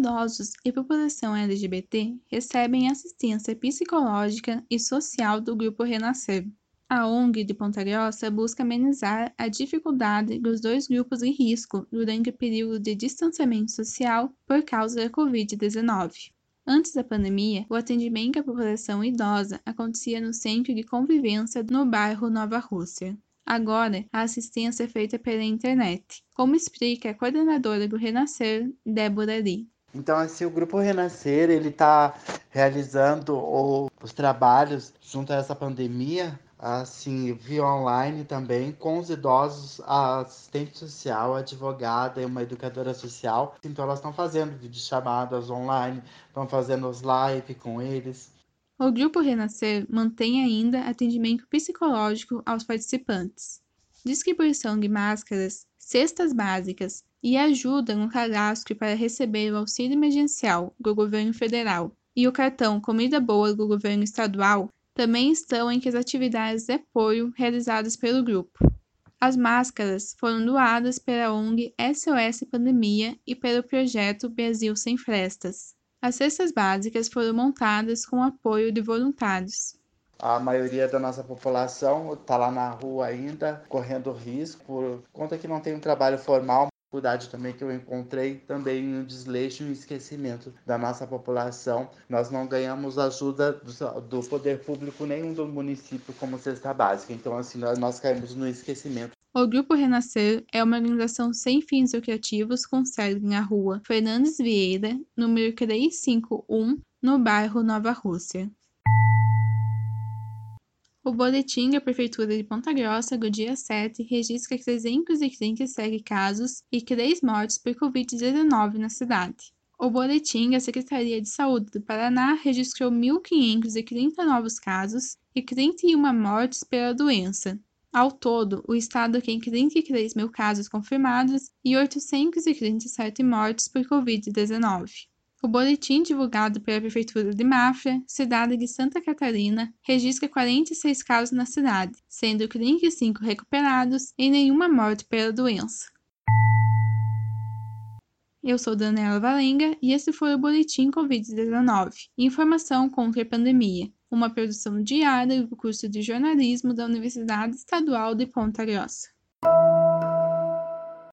Idosos e população LGBT recebem assistência psicológica e social do Grupo Renascer. A ONG de Ponta Grossa busca amenizar a dificuldade dos dois grupos em risco durante o período de distanciamento social por causa da Covid-19. Antes da pandemia, o atendimento à população idosa acontecia no Centro de Convivência no bairro Nova Rússia. Agora, a assistência é feita pela internet, como explica a coordenadora do Renascer, Débora Lee. Então, assim, o Grupo Renascer, ele está realizando o, os trabalhos junto a essa pandemia, assim, via online também, com os idosos, a assistente social, a advogada e uma educadora social. Então, elas estão fazendo videochamadas online, estão fazendo os live com eles. O Grupo Renascer mantém ainda atendimento psicológico aos participantes, distribuição de máscaras, cestas básicas, e ajuda no cadastro para receber o auxílio emergencial do governo federal e o cartão Comida Boa do governo estadual também estão entre as atividades de apoio realizadas pelo grupo. As máscaras foram doadas pela ONG SOS Pandemia e pelo projeto Brasil Sem Frestas. As cestas básicas foram montadas com apoio de voluntários. A maioria da nossa população está lá na rua ainda, correndo risco, por conta que não tem um trabalho formal, dificuldade também que eu encontrei também no desleixo e esquecimento da nossa população. Nós não ganhamos ajuda do, do poder público nenhum do município como cesta básica. Então, assim, nós, nós caímos no esquecimento. O Grupo Renascer é uma organização sem fins lucrativos com sede na rua Fernandes Vieira, número 351, no bairro Nova Rússia. O boletim da Prefeitura de Ponta Grossa do dia 7 registra 337 casos e 3 mortes por Covid-19 na cidade. O boletim da Secretaria de Saúde do Paraná registrou 1.530 novos casos e 31 mortes pela doença. Ao todo, o estado tem 33 mil casos confirmados e 837 mortes por Covid-19. O boletim divulgado pela Prefeitura de Mafra, cidade de Santa Catarina, registra 46 casos na cidade, sendo 35 recuperados e nenhuma morte pela doença. Eu sou Daniela Valenga e esse foi o Boletim Covid-19 Informação contra a Pandemia, uma produção diária do curso de jornalismo da Universidade Estadual de Ponta Grossa.